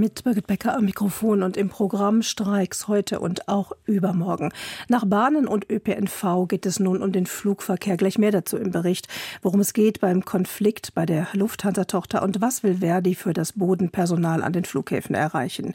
Mit Birgit Becker am Mikrofon und im Programm Streiks heute und auch übermorgen. Nach Bahnen und ÖPNV geht es nun um den Flugverkehr. Gleich mehr dazu im Bericht, worum es geht beim Konflikt bei der Lufthansa-Tochter und was will Verdi für das Bodenpersonal an den Flughäfen erreichen.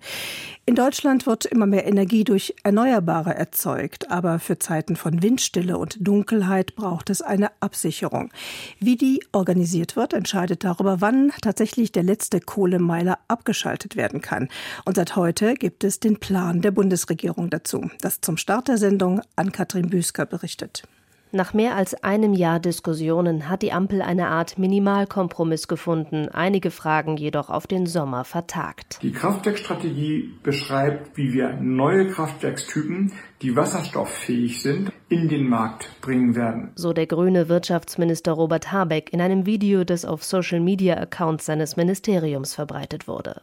In Deutschland wird immer mehr Energie durch Erneuerbare erzeugt, aber für Zeiten von Windstille und Dunkelheit braucht es eine Absicherung. Wie die organisiert wird, entscheidet darüber, wann tatsächlich der letzte Kohlemeiler abgeschaltet werden werden kann. Und seit heute gibt es den Plan der Bundesregierung dazu. Das zum Start der Sendung an Katrin Büsker berichtet. Nach mehr als einem Jahr Diskussionen hat die Ampel eine Art Minimalkompromiss gefunden, einige Fragen jedoch auf den Sommer vertagt. Die Kraftwerkstrategie beschreibt, wie wir neue Kraftwerkstypen, die wasserstofffähig sind, in den Markt bringen werden. So der grüne Wirtschaftsminister Robert Habeck in einem Video, das auf Social-Media-Accounts seines Ministeriums verbreitet wurde.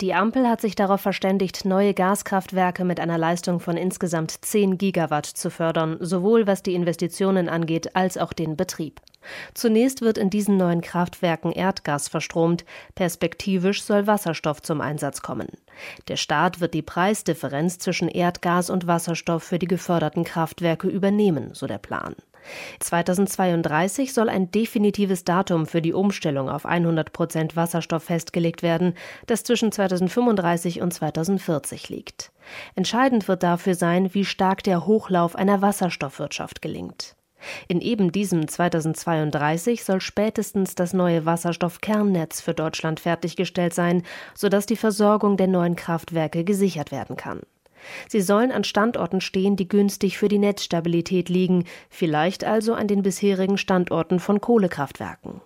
Die Ampel hat sich darauf verständigt, neue Gaskraftwerke mit einer Leistung von insgesamt 10 Gigawatt zu fördern, sowohl was die Investitionen angeht als auch den Betrieb. Zunächst wird in diesen neuen Kraftwerken Erdgas verstromt, perspektivisch soll Wasserstoff zum Einsatz kommen. Der Staat wird die Preisdifferenz zwischen Erdgas und Wasserstoff für die geförderten Kraftwerke übernehmen, so der Plan. 2032 soll ein definitives Datum für die Umstellung auf 100 Prozent Wasserstoff festgelegt werden, das zwischen 2035 und 2040 liegt. Entscheidend wird dafür sein, wie stark der Hochlauf einer Wasserstoffwirtschaft gelingt. In eben diesem 2032 soll spätestens das neue Wasserstoffkernnetz für Deutschland fertiggestellt sein, sodass die Versorgung der neuen Kraftwerke gesichert werden kann. Sie sollen an Standorten stehen, die günstig für die Netzstabilität liegen, vielleicht also an den bisherigen Standorten von Kohlekraftwerken.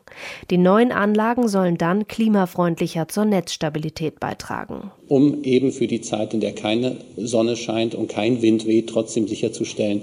Die neuen Anlagen sollen dann klimafreundlicher zur Netzstabilität beitragen. Um eben für die Zeit, in der keine Sonne scheint und kein Wind weht, trotzdem sicherzustellen,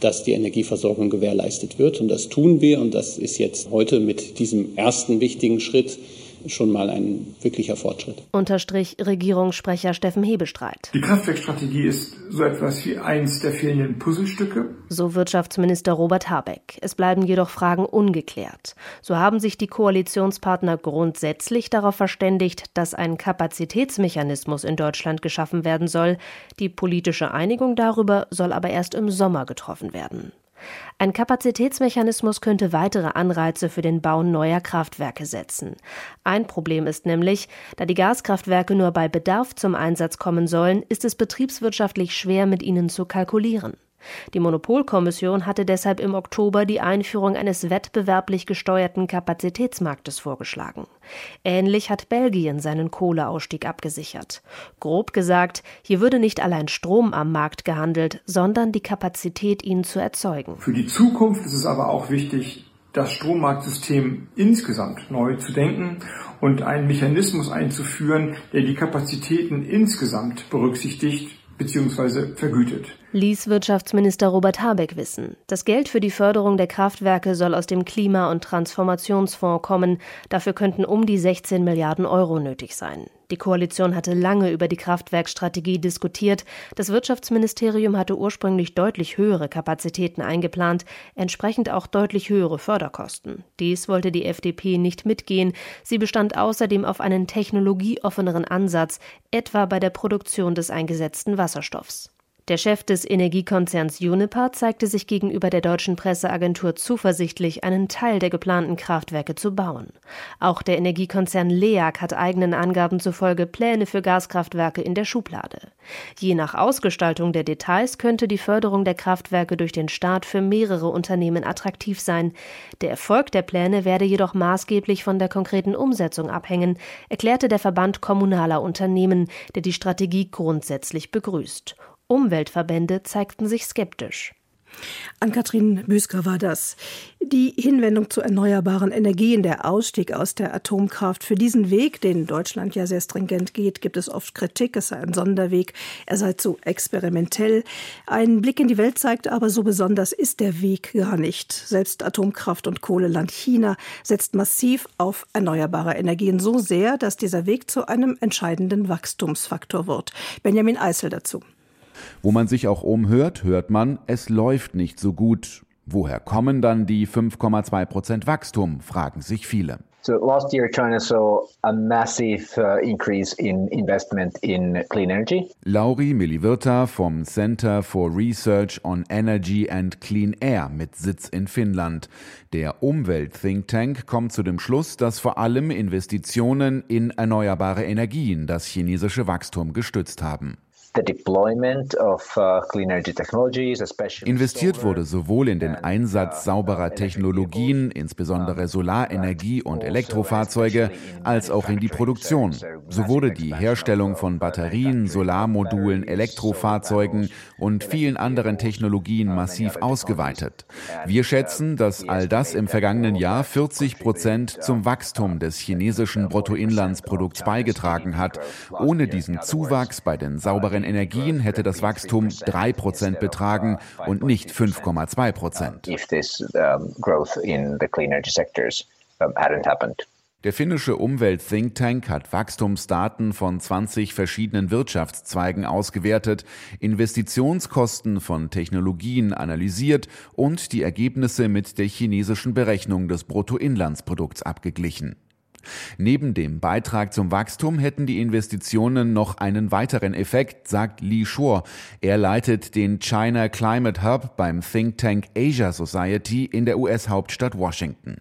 dass die Energieversorgung gewährleistet wird. Und das tun wir. Und das ist jetzt heute mit diesem ersten wichtigen Schritt schon mal ein wirklicher Fortschritt. Unterstrich Regierungssprecher Steffen Hebestreit. Die Kraftwerkstrategie ist so etwas wie eins der fehlenden Puzzlestücke. So Wirtschaftsminister Robert Habeck. Es bleiben jedoch Fragen ungeklärt. So haben sich die Koalitionspartner grundsätzlich darauf verständigt, dass ein Kapazitätsmechanismus in Deutschland geschaffen werden soll. Die politische Einigung darüber soll aber erst im Sommer getroffen werden. Ein Kapazitätsmechanismus könnte weitere Anreize für den Bau neuer Kraftwerke setzen. Ein Problem ist nämlich, da die Gaskraftwerke nur bei Bedarf zum Einsatz kommen sollen, ist es betriebswirtschaftlich schwer, mit ihnen zu kalkulieren. Die Monopolkommission hatte deshalb im Oktober die Einführung eines wettbewerblich gesteuerten Kapazitätsmarktes vorgeschlagen. Ähnlich hat Belgien seinen Kohleausstieg abgesichert. Grob gesagt, hier würde nicht allein Strom am Markt gehandelt, sondern die Kapazität, ihn zu erzeugen. Für die Zukunft ist es aber auch wichtig, das Strommarktsystem insgesamt neu zu denken und einen Mechanismus einzuführen, der die Kapazitäten insgesamt berücksichtigt bzw. vergütet ließ Wirtschaftsminister Robert Habeck wissen. Das Geld für die Förderung der Kraftwerke soll aus dem Klima- und Transformationsfonds kommen. Dafür könnten um die 16 Milliarden Euro nötig sein. Die Koalition hatte lange über die Kraftwerkstrategie diskutiert. Das Wirtschaftsministerium hatte ursprünglich deutlich höhere Kapazitäten eingeplant, entsprechend auch deutlich höhere Förderkosten. Dies wollte die FDP nicht mitgehen. Sie bestand außerdem auf einen technologieoffeneren Ansatz, etwa bei der Produktion des eingesetzten Wasserstoffs. Der Chef des Energiekonzerns Uniper zeigte sich gegenüber der deutschen Presseagentur zuversichtlich, einen Teil der geplanten Kraftwerke zu bauen. Auch der Energiekonzern LEAG hat eigenen Angaben zufolge Pläne für Gaskraftwerke in der Schublade. Je nach Ausgestaltung der Details könnte die Förderung der Kraftwerke durch den Staat für mehrere Unternehmen attraktiv sein. Der Erfolg der Pläne werde jedoch maßgeblich von der konkreten Umsetzung abhängen, erklärte der Verband kommunaler Unternehmen, der die Strategie grundsätzlich begrüßt. Umweltverbände zeigten sich skeptisch. An Kathrin Büsker war das. Die Hinwendung zu erneuerbaren Energien, der Ausstieg aus der Atomkraft. Für diesen Weg, den Deutschland ja sehr stringent geht, gibt es oft Kritik. Es sei ein Sonderweg. Er sei zu experimentell. Ein Blick in die Welt zeigt aber, so besonders ist der Weg gar nicht. Selbst Atomkraft- und Kohleland China setzt massiv auf erneuerbare Energien so sehr, dass dieser Weg zu einem entscheidenden Wachstumsfaktor wird. Benjamin Eisel dazu. Wo man sich auch umhört, hört man, es läuft nicht so gut. Woher kommen dann die 5,2 Prozent Wachstum, fragen sich viele. So last year, China saw a massive uh, increase in investment in clean energy. Lauri Milivirta vom Center for Research on Energy and Clean Air mit Sitz in Finnland. Der Umwelt-Think Tank kommt zu dem Schluss, dass vor allem Investitionen in erneuerbare Energien das chinesische Wachstum gestützt haben. Uh, Investiert wurde sowohl in den Einsatz uh, sauberer Technologien, insbesondere Solarenergie und also Elektrofahrzeuge, als auch in die Produktion. So wurde die Herstellung von Batterien, Solarmodulen, Elektrofahrzeugen und vielen anderen Technologien massiv ausgeweitet. Wir schätzen, dass all das im vergangenen Jahr 40 Prozent zum Wachstum des chinesischen Bruttoinlandsprodukts beigetragen hat. Ohne diesen Zuwachs bei den sauberen erneuerbaren Energien hätte das Wachstum 3 Prozent betragen und nicht 5,2 Prozent. Der finnische Umwelt-Think Tank hat Wachstumsdaten von 20 verschiedenen Wirtschaftszweigen ausgewertet, Investitionskosten von Technologien analysiert und die Ergebnisse mit der chinesischen Berechnung des Bruttoinlandsprodukts abgeglichen. Neben dem Beitrag zum Wachstum hätten die Investitionen noch einen weiteren Effekt, sagt Li Shuo. Er leitet den China Climate Hub beim Think Tank Asia Society in der US-Hauptstadt Washington.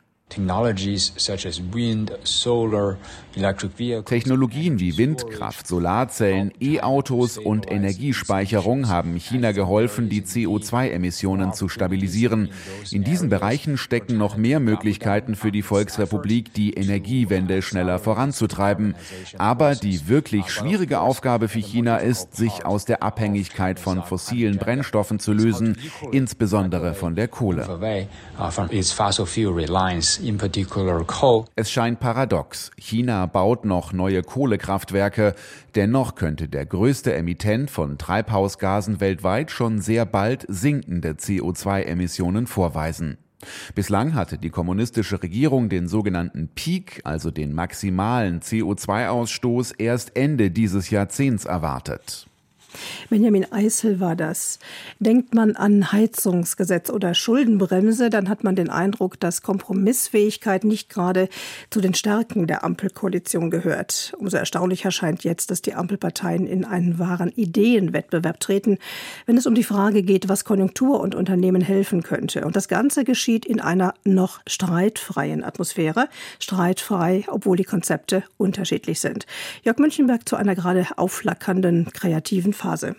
Technologien wie Windkraft, Solarzellen, E-Autos und Energiespeicherung haben China geholfen, die CO2-Emissionen zu stabilisieren. In diesen Bereichen stecken noch mehr Möglichkeiten für die Volksrepublik, die Energiewende schneller voranzutreiben. Aber die wirklich schwierige Aufgabe für China ist, sich aus der Abhängigkeit von fossilen Brennstoffen zu lösen, insbesondere von der Kohle. Es scheint paradox. China baut noch neue Kohlekraftwerke. Dennoch könnte der größte Emittent von Treibhausgasen weltweit schon sehr bald sinkende CO2-Emissionen vorweisen. Bislang hatte die kommunistische Regierung den sogenannten Peak, also den maximalen CO2-Ausstoß, erst Ende dieses Jahrzehnts erwartet. Benjamin Eisel war das. Denkt man an Heizungsgesetz oder Schuldenbremse, dann hat man den Eindruck, dass Kompromissfähigkeit nicht gerade zu den Stärken der Ampelkoalition gehört. Umso erstaunlicher scheint jetzt, dass die Ampelparteien in einen wahren Ideenwettbewerb treten, wenn es um die Frage geht, was Konjunktur und Unternehmen helfen könnte. Und das Ganze geschieht in einer noch streitfreien Atmosphäre. Streitfrei, obwohl die Konzepte unterschiedlich sind. Jörg Münchenberg zu einer gerade aufflackernden kreativen Phase.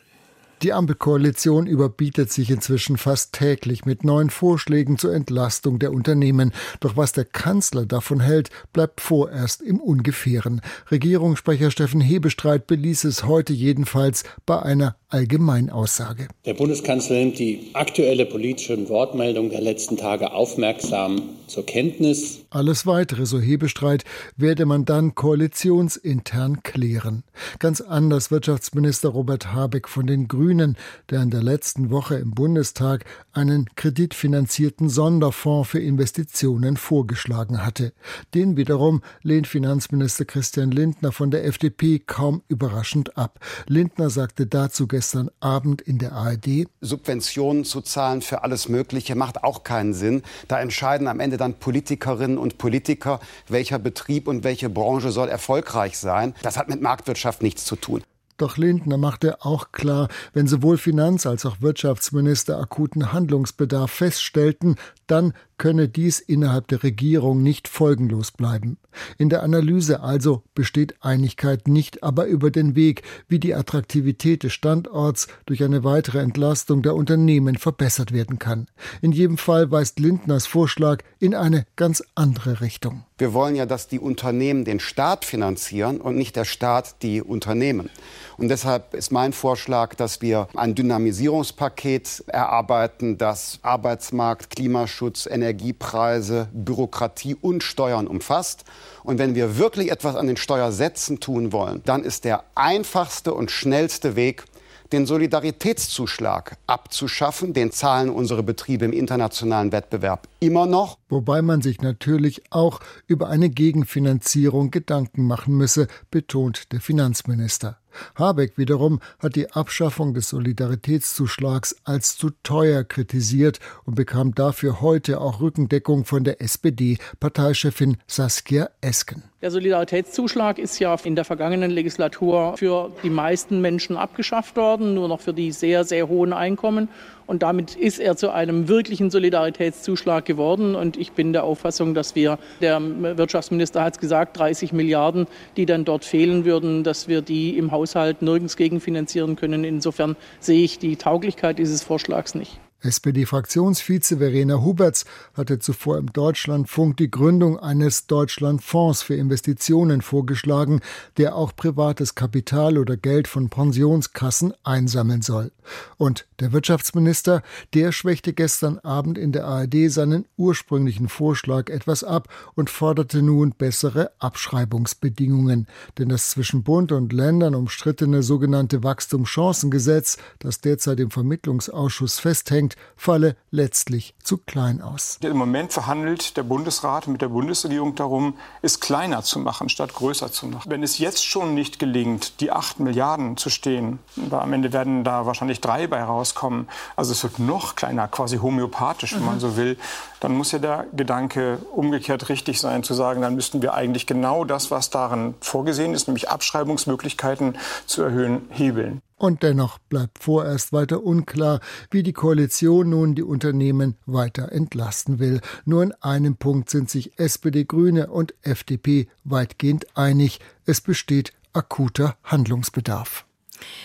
Die Ampelkoalition überbietet sich inzwischen fast täglich mit neuen Vorschlägen zur Entlastung der Unternehmen. Doch was der Kanzler davon hält, bleibt vorerst im Ungefähren. Regierungssprecher Steffen Hebestreit beließ es heute jedenfalls bei einer Allgemeinaussage. Der Bundeskanzler nimmt die aktuelle politische Wortmeldung der letzten Tage aufmerksam zur Kenntnis. Alles weitere, so Hebestreit, werde man dann koalitionsintern klären. Ganz anders Wirtschaftsminister Robert Habeck von den Grünen, der in der letzten Woche im Bundestag einen kreditfinanzierten Sonderfonds für Investitionen vorgeschlagen hatte. Den wiederum lehnt Finanzminister Christian Lindner von der FDP kaum überraschend ab. Lindner sagte dazu gestern Abend in der ARD. Subventionen zu zahlen für alles Mögliche macht auch keinen Sinn. Da entscheiden am Ende dann Politikerinnen und Politiker, welcher Betrieb und welche Branche soll erfolgreich sein. Das hat mit Marktwirtschaft nichts zu tun. Doch Lindner machte auch klar, wenn sowohl Finanz- als auch Wirtschaftsminister akuten Handlungsbedarf feststellten, dann könne dies innerhalb der Regierung nicht folgenlos bleiben. In der Analyse also besteht Einigkeit nicht, aber über den Weg, wie die Attraktivität des Standorts durch eine weitere Entlastung der Unternehmen verbessert werden kann. In jedem Fall weist Lindners Vorschlag in eine ganz andere Richtung. Wir wollen ja, dass die Unternehmen den Staat finanzieren und nicht der Staat die Unternehmen. Und deshalb ist mein Vorschlag, dass wir ein Dynamisierungspaket erarbeiten, das Arbeitsmarkt, Klimaschutz, Energiepreise, Bürokratie und Steuern umfasst. Und wenn wir wirklich etwas an den Steuersätzen tun wollen, dann ist der einfachste und schnellste Weg, den Solidaritätszuschlag abzuschaffen. Den zahlen unsere Betriebe im internationalen Wettbewerb immer noch. Wobei man sich natürlich auch über eine Gegenfinanzierung Gedanken machen müsse, betont der Finanzminister. Habeck wiederum hat die Abschaffung des Solidaritätszuschlags als zu teuer kritisiert und bekam dafür heute auch Rückendeckung von der SPD-Parteichefin Saskia Esken. Der Solidaritätszuschlag ist ja in der vergangenen Legislatur für die meisten Menschen abgeschafft worden, nur noch für die sehr, sehr hohen Einkommen. Und damit ist er zu einem wirklichen Solidaritätszuschlag geworden. Und ich bin der Auffassung, dass wir, der Wirtschaftsminister hat es gesagt, 30 Milliarden, die dann dort fehlen würden, dass wir die im Haushalt nirgends gegenfinanzieren können. Insofern sehe ich die Tauglichkeit dieses Vorschlags nicht. SPD-Fraktionsvize Verena Huberts hatte zuvor im Deutschlandfunk die Gründung eines Deutschlandfonds für Investitionen vorgeschlagen, der auch privates Kapital oder Geld von Pensionskassen einsammeln soll. Und der Wirtschaftsminister, der schwächte gestern Abend in der ARD seinen ursprünglichen Vorschlag etwas ab und forderte nun bessere Abschreibungsbedingungen. Denn das zwischen Bund und Ländern umstrittene sogenannte Wachstumschancengesetz, das derzeit im Vermittlungsausschuss festhängt, falle letztlich zu klein aus. Im Moment verhandelt der Bundesrat mit der Bundesregierung darum, es kleiner zu machen, statt größer zu machen. Wenn es jetzt schon nicht gelingt, die 8 Milliarden zu stehen, am Ende werden da wahrscheinlich drei bei rauskommen, also es wird noch kleiner, quasi homöopathisch, wenn mhm. man so will, dann muss ja der Gedanke umgekehrt richtig sein, zu sagen, dann müssten wir eigentlich genau das, was darin vorgesehen ist, nämlich Abschreibungsmöglichkeiten zu erhöhen, hebeln. Und dennoch bleibt vorerst weiter unklar, wie die Koalition nun die Unternehmen weiter entlasten will. Nur in einem Punkt sind sich SPD, Grüne und FDP weitgehend einig. Es besteht akuter Handlungsbedarf.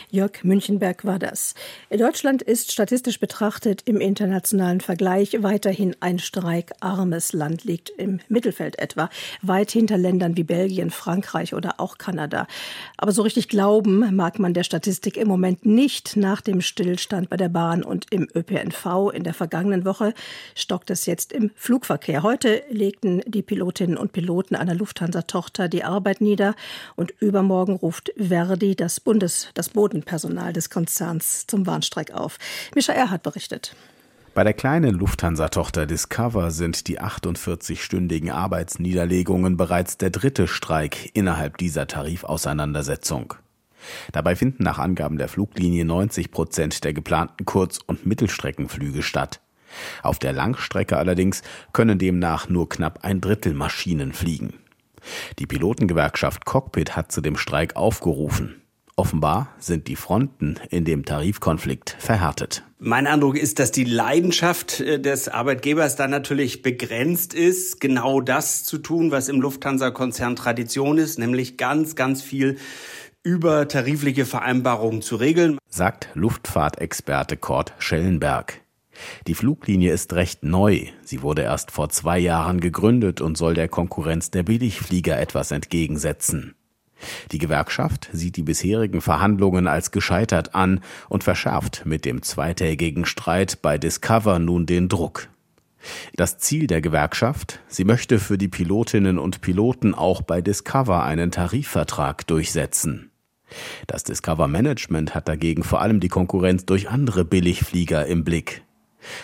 Jörg Münchenberg war das. Deutschland ist statistisch betrachtet im internationalen Vergleich weiterhin ein streikarmes Land, liegt im Mittelfeld etwa, weit hinter Ländern wie Belgien, Frankreich oder auch Kanada. Aber so richtig glauben mag man der Statistik im Moment nicht. Nach dem Stillstand bei der Bahn und im ÖPNV in der vergangenen Woche stockt es jetzt im Flugverkehr. Heute legten die Pilotinnen und Piloten einer Lufthansa-Tochter die Arbeit nieder und übermorgen ruft Verdi das Bundes, das das Bodenpersonal des Konzerns zum Warnstreik auf. Mischa Erhardt berichtet. Bei der kleinen Lufthansa-Tochter Discover sind die 48-stündigen Arbeitsniederlegungen bereits der dritte Streik innerhalb dieser Tarifauseinandersetzung. Dabei finden nach Angaben der Fluglinie 90 Prozent der geplanten Kurz- und Mittelstreckenflüge statt. Auf der Langstrecke allerdings können demnach nur knapp ein Drittel Maschinen fliegen. Die Pilotengewerkschaft Cockpit hat zu dem Streik aufgerufen. Offenbar sind die Fronten in dem Tarifkonflikt verhärtet. Mein Eindruck ist, dass die Leidenschaft äh, des Arbeitgebers da natürlich begrenzt ist, genau das zu tun, was im Lufthansa-Konzern Tradition ist, nämlich ganz, ganz viel über tarifliche Vereinbarungen zu regeln, sagt Luftfahrtexperte Kurt Schellenberg. Die Fluglinie ist recht neu. Sie wurde erst vor zwei Jahren gegründet und soll der Konkurrenz der Billigflieger etwas entgegensetzen. Die Gewerkschaft sieht die bisherigen Verhandlungen als gescheitert an und verschärft mit dem zweitägigen Streit bei Discover nun den Druck. Das Ziel der Gewerkschaft, sie möchte für die Pilotinnen und Piloten auch bei Discover einen Tarifvertrag durchsetzen. Das Discover Management hat dagegen vor allem die Konkurrenz durch andere Billigflieger im Blick.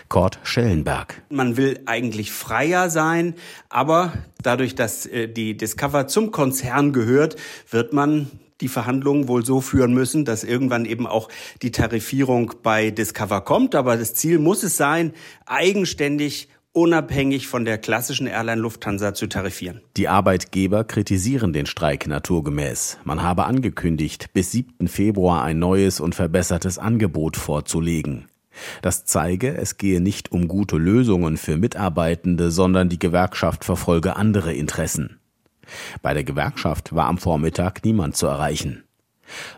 Kurt Schellenberg. Man will eigentlich freier sein, aber dadurch, dass äh, die Discover zum Konzern gehört, wird man die Verhandlungen wohl so führen müssen, dass irgendwann eben auch die Tarifierung bei Discover kommt. Aber das Ziel muss es sein, eigenständig unabhängig von der klassischen Airline Lufthansa zu tarifieren. Die Arbeitgeber kritisieren den Streik naturgemäß. Man habe angekündigt, bis 7. Februar ein neues und verbessertes Angebot vorzulegen. Das zeige, es gehe nicht um gute Lösungen für Mitarbeitende, sondern die Gewerkschaft verfolge andere Interessen. Bei der Gewerkschaft war am Vormittag niemand zu erreichen.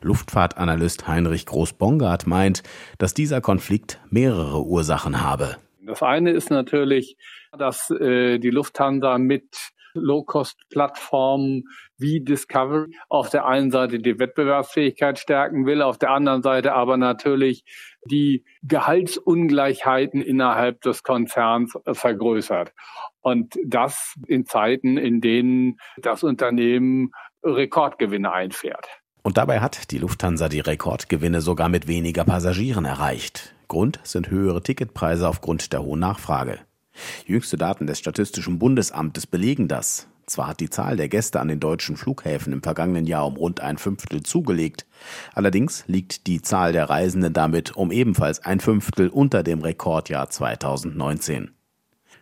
Luftfahrtanalyst Heinrich Groß-Bongard meint, dass dieser Konflikt mehrere Ursachen habe. Das eine ist natürlich, dass äh, die Lufthansa mit Low-Cost-Plattformen wie Discovery auf der einen Seite die Wettbewerbsfähigkeit stärken will, auf der anderen Seite aber natürlich die Gehaltsungleichheiten innerhalb des Konzerns vergrößert. Und das in Zeiten, in denen das Unternehmen Rekordgewinne einfährt. Und dabei hat die Lufthansa die Rekordgewinne sogar mit weniger Passagieren erreicht. Grund sind höhere Ticketpreise aufgrund der hohen Nachfrage. Jüngste Daten des Statistischen Bundesamtes belegen das. Zwar hat die Zahl der Gäste an den deutschen Flughäfen im vergangenen Jahr um rund ein Fünftel zugelegt, allerdings liegt die Zahl der Reisenden damit um ebenfalls ein Fünftel unter dem Rekordjahr 2019.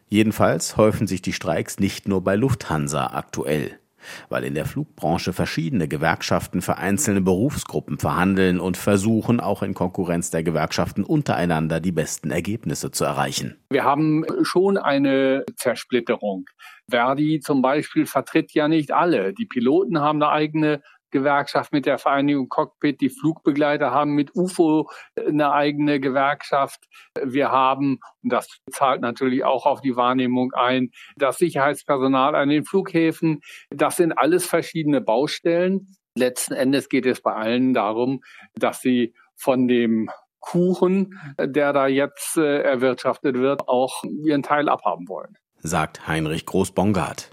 Jedenfalls häufen sich die Streiks nicht nur bei Lufthansa aktuell weil in der Flugbranche verschiedene Gewerkschaften für einzelne Berufsgruppen verhandeln und versuchen, auch in Konkurrenz der Gewerkschaften untereinander die besten Ergebnisse zu erreichen. Wir haben schon eine Zersplitterung. Verdi zum Beispiel vertritt ja nicht alle. Die Piloten haben eine eigene Gewerkschaft mit der Vereinigung Cockpit. Die Flugbegleiter haben mit UFO eine eigene Gewerkschaft. Wir haben, und das zahlt natürlich auch auf die Wahrnehmung ein, das Sicherheitspersonal an den Flughäfen. Das sind alles verschiedene Baustellen. Letzten Endes geht es bei allen darum, dass sie von dem Kuchen, der da jetzt äh, erwirtschaftet wird, auch ihren Teil abhaben wollen. Sagt Heinrich Groß-Bongard.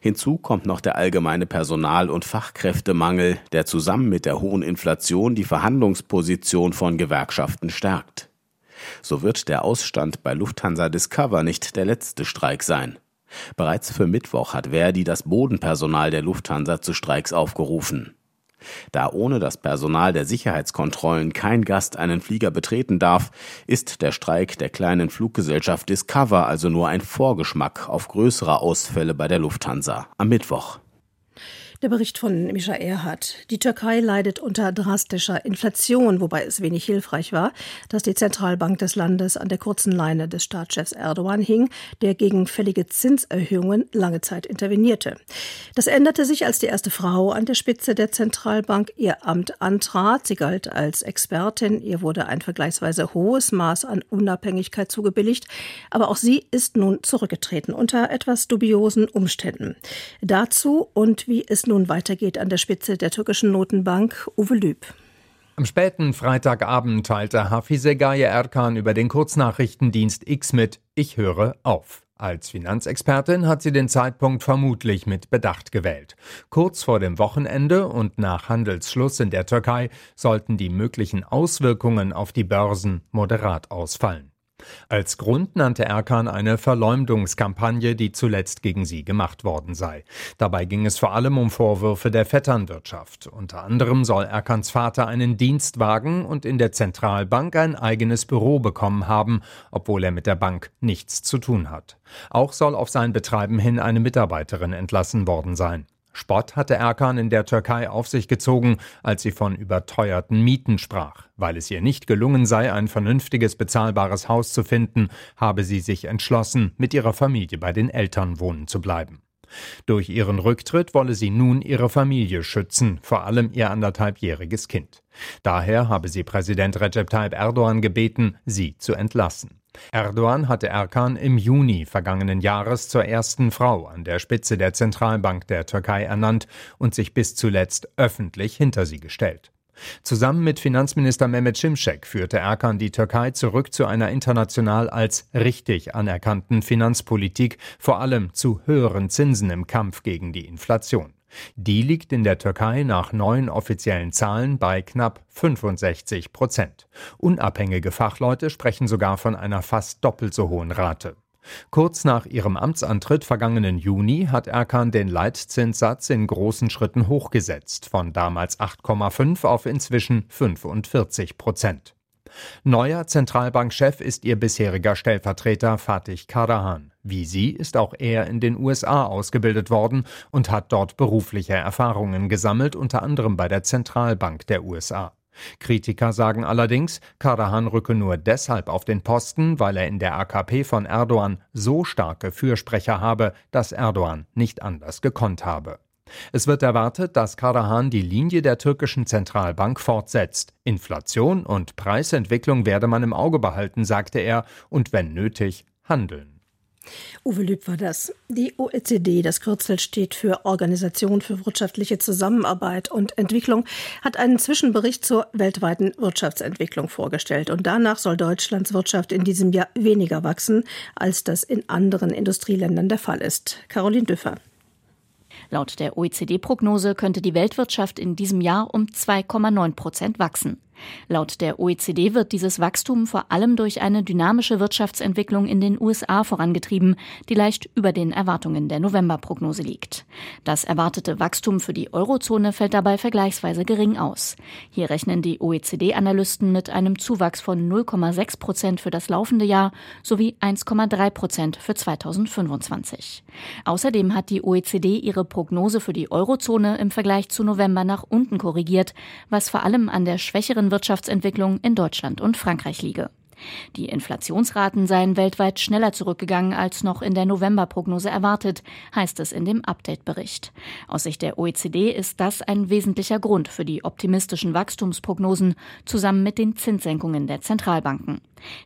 Hinzu kommt noch der allgemeine Personal- und Fachkräftemangel, der zusammen mit der hohen Inflation die Verhandlungsposition von Gewerkschaften stärkt. So wird der Ausstand bei Lufthansa Discover nicht der letzte Streik sein. Bereits für Mittwoch hat Verdi das Bodenpersonal der Lufthansa zu Streiks aufgerufen. Da ohne das Personal der Sicherheitskontrollen kein Gast einen Flieger betreten darf, ist der Streik der kleinen Fluggesellschaft Discover also nur ein Vorgeschmack auf größere Ausfälle bei der Lufthansa am Mittwoch. Der Bericht von Mischa Erhardt. Die Türkei leidet unter drastischer Inflation, wobei es wenig hilfreich war, dass die Zentralbank des Landes an der kurzen Leine des Staatschefs Erdogan hing, der gegen fällige Zinserhöhungen lange Zeit intervenierte. Das änderte sich, als die erste Frau an der Spitze der Zentralbank ihr Amt antrat. Sie galt als Expertin. Ihr wurde ein vergleichsweise hohes Maß an Unabhängigkeit zugebilligt. Aber auch sie ist nun zurückgetreten unter etwas dubiosen Umständen. Dazu und wie es nun weitergeht an der Spitze der türkischen Notenbank, Uwe Lüb. Am späten Freitagabend teilte Hafize Gaye Erkan über den Kurznachrichtendienst X mit Ich höre auf. Als Finanzexpertin hat sie den Zeitpunkt vermutlich mit Bedacht gewählt. Kurz vor dem Wochenende und nach Handelsschluss in der Türkei sollten die möglichen Auswirkungen auf die Börsen moderat ausfallen. Als Grund nannte Erkan eine Verleumdungskampagne, die zuletzt gegen sie gemacht worden sei. Dabei ging es vor allem um Vorwürfe der Vetternwirtschaft. Unter anderem soll Erkans Vater einen Dienstwagen und in der Zentralbank ein eigenes Büro bekommen haben, obwohl er mit der Bank nichts zu tun hat. Auch soll auf sein Betreiben hin eine Mitarbeiterin entlassen worden sein. Spott hatte Erkan in der Türkei auf sich gezogen, als sie von überteuerten Mieten sprach. Weil es ihr nicht gelungen sei, ein vernünftiges, bezahlbares Haus zu finden, habe sie sich entschlossen, mit ihrer Familie bei den Eltern wohnen zu bleiben. Durch ihren Rücktritt wolle sie nun ihre Familie schützen, vor allem ihr anderthalbjähriges Kind. Daher habe sie Präsident Recep Tayyip Erdogan gebeten, sie zu entlassen. Erdogan hatte Erkan im Juni vergangenen Jahres zur ersten Frau an der Spitze der Zentralbank der Türkei ernannt und sich bis zuletzt öffentlich hinter sie gestellt. Zusammen mit Finanzminister Mehmet Şimşek führte Erkan die Türkei zurück zu einer international als richtig anerkannten Finanzpolitik, vor allem zu höheren Zinsen im Kampf gegen die Inflation. Die liegt in der Türkei nach neuen offiziellen Zahlen bei knapp 65 Prozent. Unabhängige Fachleute sprechen sogar von einer fast doppelt so hohen Rate. Kurz nach ihrem Amtsantritt vergangenen Juni hat Erkan den Leitzinssatz in großen Schritten hochgesetzt, von damals 8,5 auf inzwischen 45 Prozent. Neuer Zentralbankchef ist ihr bisheriger Stellvertreter Fatih Karahan. Wie sie ist auch er in den USA ausgebildet worden und hat dort berufliche Erfahrungen gesammelt, unter anderem bei der Zentralbank der USA. Kritiker sagen allerdings, Karahan rücke nur deshalb auf den Posten, weil er in der AKP von Erdogan so starke Fürsprecher habe, dass Erdogan nicht anders gekonnt habe. Es wird erwartet, dass Karahan die Linie der türkischen Zentralbank fortsetzt. Inflation und Preisentwicklung werde man im Auge behalten, sagte er, und wenn nötig, handeln. Uwe Lüb war das. Die OECD, das Kürzel steht für Organisation für wirtschaftliche Zusammenarbeit und Entwicklung, hat einen Zwischenbericht zur weltweiten Wirtschaftsentwicklung vorgestellt. Und danach soll Deutschlands Wirtschaft in diesem Jahr weniger wachsen, als das in anderen Industrieländern der Fall ist. Caroline Düffer. Laut der OECD-Prognose könnte die Weltwirtschaft in diesem Jahr um 2,9 Prozent wachsen. Laut der OECD wird dieses Wachstum vor allem durch eine dynamische Wirtschaftsentwicklung in den USA vorangetrieben, die leicht über den Erwartungen der Novemberprognose liegt. Das erwartete Wachstum für die Eurozone fällt dabei vergleichsweise gering aus. Hier rechnen die OECD-Analysten mit einem Zuwachs von 0,6 Prozent für das laufende Jahr sowie 1,3 Prozent für 2025. Außerdem hat die OECD ihre Prognose für die Eurozone im Vergleich zu November nach unten korrigiert, was vor allem an der schwächeren Wirtschaftsentwicklung in Deutschland und Frankreich liege. Die Inflationsraten seien weltweit schneller zurückgegangen als noch in der Novemberprognose erwartet, heißt es in dem Update-Bericht. Aus Sicht der OECD ist das ein wesentlicher Grund für die optimistischen Wachstumsprognosen zusammen mit den Zinssenkungen der Zentralbanken.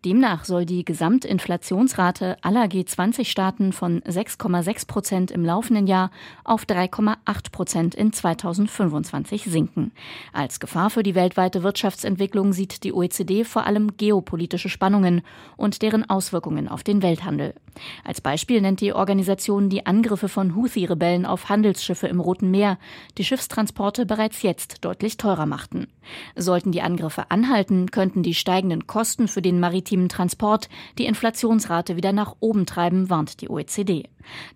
Demnach soll die Gesamtinflationsrate aller G20-Staaten von 6,6 Prozent im laufenden Jahr auf 3,8 Prozent in 2025 sinken. Als Gefahr für die weltweite Wirtschaftsentwicklung sieht die OECD vor allem geopolitische Spannungen und deren Auswirkungen auf den Welthandel. Als Beispiel nennt die Organisation die Angriffe von Houthi-Rebellen auf Handelsschiffe im Roten Meer, die Schiffstransporte bereits jetzt deutlich teurer machten. Sollten die Angriffe anhalten, könnten die steigenden Kosten für den maritimen Transport die Inflationsrate wieder nach oben treiben, warnt die OECD.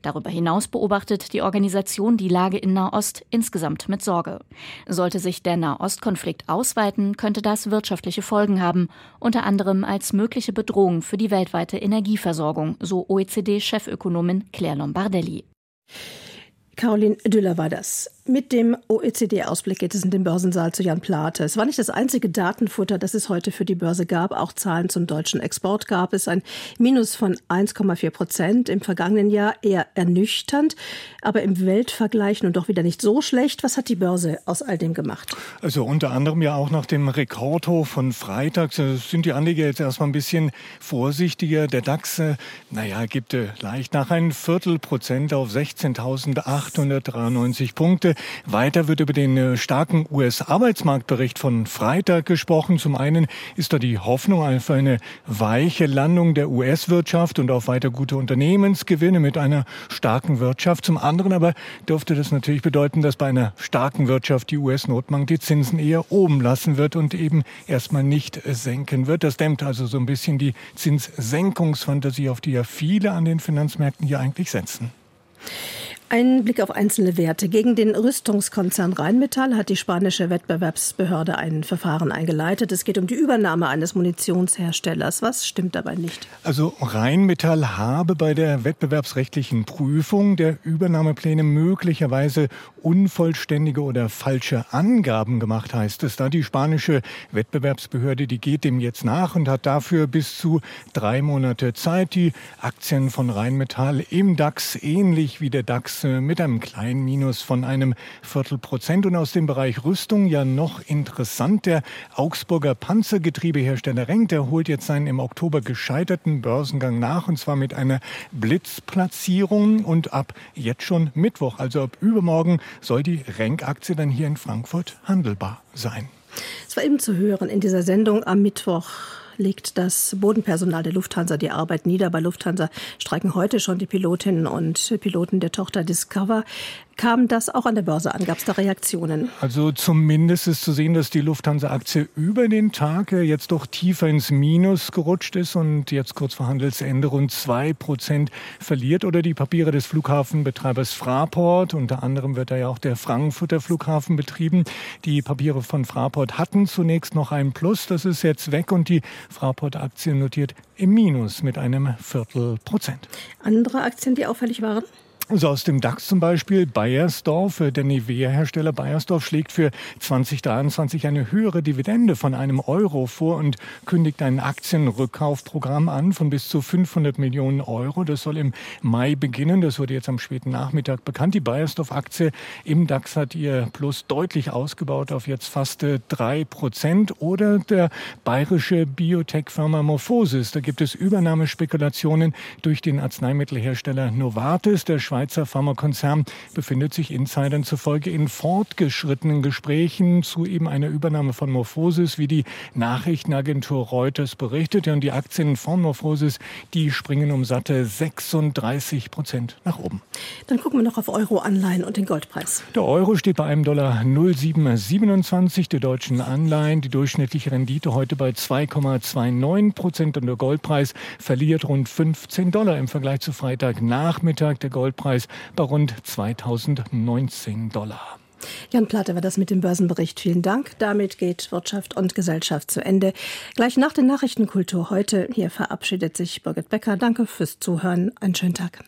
Darüber hinaus beobachtet die Organisation die Lage in Nahost insgesamt mit Sorge. Sollte sich der Nahostkonflikt ausweiten, könnte das wirtschaftliche Folgen haben, unter anderem als mögliche Bedrohung für die weltweite Energieversorgung, so OECD-Chefökonomin Claire Lombardelli. Caroline Düller war das. Mit dem OECD-Ausblick geht es in den Börsensaal zu Jan Plate. Es war nicht das einzige Datenfutter, das es heute für die Börse gab. Auch Zahlen zum deutschen Export gab es. Ein Minus von 1,4 Prozent im vergangenen Jahr. Eher ernüchternd, aber im Weltvergleich nun doch wieder nicht so schlecht. Was hat die Börse aus all dem gemacht? Also unter anderem ja auch nach dem Rekordhoch von Freitag sind die Anleger jetzt erstmal ein bisschen vorsichtiger. Der DAX, äh, naja, gibt äh, leicht nach ein Viertel Prozent auf 16.893 Punkte. Weiter wird über den äh, starken US-Arbeitsmarktbericht von Freitag gesprochen. Zum einen ist da die Hoffnung auf eine weiche Landung der US-Wirtschaft und auf weiter gute Unternehmensgewinne mit einer starken Wirtschaft. Zum anderen aber dürfte das natürlich bedeuten, dass bei einer starken Wirtschaft die US-Notbank die Zinsen eher oben lassen wird und eben erstmal nicht senken wird. Das dämmt also so ein bisschen die Zinssenkungsfantasie, auf die ja viele an den Finanzmärkten hier eigentlich setzen. Ein Blick auf einzelne Werte. Gegen den Rüstungskonzern Rheinmetall hat die spanische Wettbewerbsbehörde ein Verfahren eingeleitet. Es geht um die Übernahme eines Munitionsherstellers. Was stimmt dabei nicht? Also Rheinmetall habe bei der wettbewerbsrechtlichen Prüfung der Übernahmepläne möglicherweise unvollständige oder falsche Angaben gemacht, heißt es. Da die spanische Wettbewerbsbehörde, die geht dem jetzt nach und hat dafür bis zu drei Monate Zeit, die Aktien von Rheinmetall im DAX ähnlich wie der DAX mit einem kleinen Minus von einem Viertelprozent. Und aus dem Bereich Rüstung ja noch interessant. Der Augsburger Panzergetriebehersteller Renk, der holt jetzt seinen im Oktober gescheiterten Börsengang nach und zwar mit einer Blitzplatzierung. Und ab jetzt schon Mittwoch, also ab übermorgen, soll die Renk-Aktie dann hier in Frankfurt handelbar sein. Es war eben zu hören in dieser Sendung am Mittwoch legt das Bodenpersonal der Lufthansa die Arbeit nieder. Bei Lufthansa streiken heute schon die Pilotinnen und Piloten der Tochter Discover. Kam das auch an der Börse an? Gab es da Reaktionen? Also zumindest ist zu sehen, dass die Lufthansa-Aktie über den Tag jetzt doch tiefer ins Minus gerutscht ist und jetzt kurz vor Handelsende rund zwei Prozent verliert. Oder die Papiere des Flughafenbetreibers Fraport, unter anderem wird da ja auch der Frankfurter Flughafen betrieben. Die Papiere von Fraport hatten zunächst noch ein Plus, das ist jetzt weg und die Fraport-Aktie notiert im Minus mit einem Viertelprozent. Andere Aktien, die auffällig waren? Also aus dem DAX zum Beispiel Bayersdorf, äh, der Nivea-Hersteller Bayersdorf schlägt für 2023 eine höhere Dividende von einem Euro vor und kündigt ein Aktienrückkaufprogramm an von bis zu 500 Millionen Euro. Das soll im Mai beginnen. Das wurde jetzt am späten Nachmittag bekannt. Die Bayersdorf-Aktie im DAX hat ihr Plus deutlich ausgebaut auf jetzt fast äh, drei Prozent. Oder der bayerische Biotech-Firma Morphosis. Da gibt es Übernahmespekulationen durch den Arzneimittelhersteller Novartis. Der Schweizer Pharmakonzern befindet sich Insidern zufolge in fortgeschrittenen Gesprächen zu eben einer Übernahme von Morphosis, wie die Nachrichtenagentur Reuters berichtete. Und die Aktien von Morphosis, die springen um satte 36 Prozent nach oben. Dann gucken wir noch auf Euro-Anleihen und den Goldpreis. Der Euro steht bei einem Dollar 0,727 der deutschen Anleihen. Die durchschnittliche Rendite heute bei 2,29 Prozent und der Goldpreis verliert rund 15 Dollar im Vergleich zu Freitagnachmittag. Der Goldpreis bei rund 2019 Dollar. Jan Platte war das mit dem Börsenbericht. Vielen Dank. Damit geht Wirtschaft und Gesellschaft zu Ende. Gleich nach der Nachrichtenkultur heute. Hier verabschiedet sich Birgit Becker. Danke fürs Zuhören. Einen schönen Tag.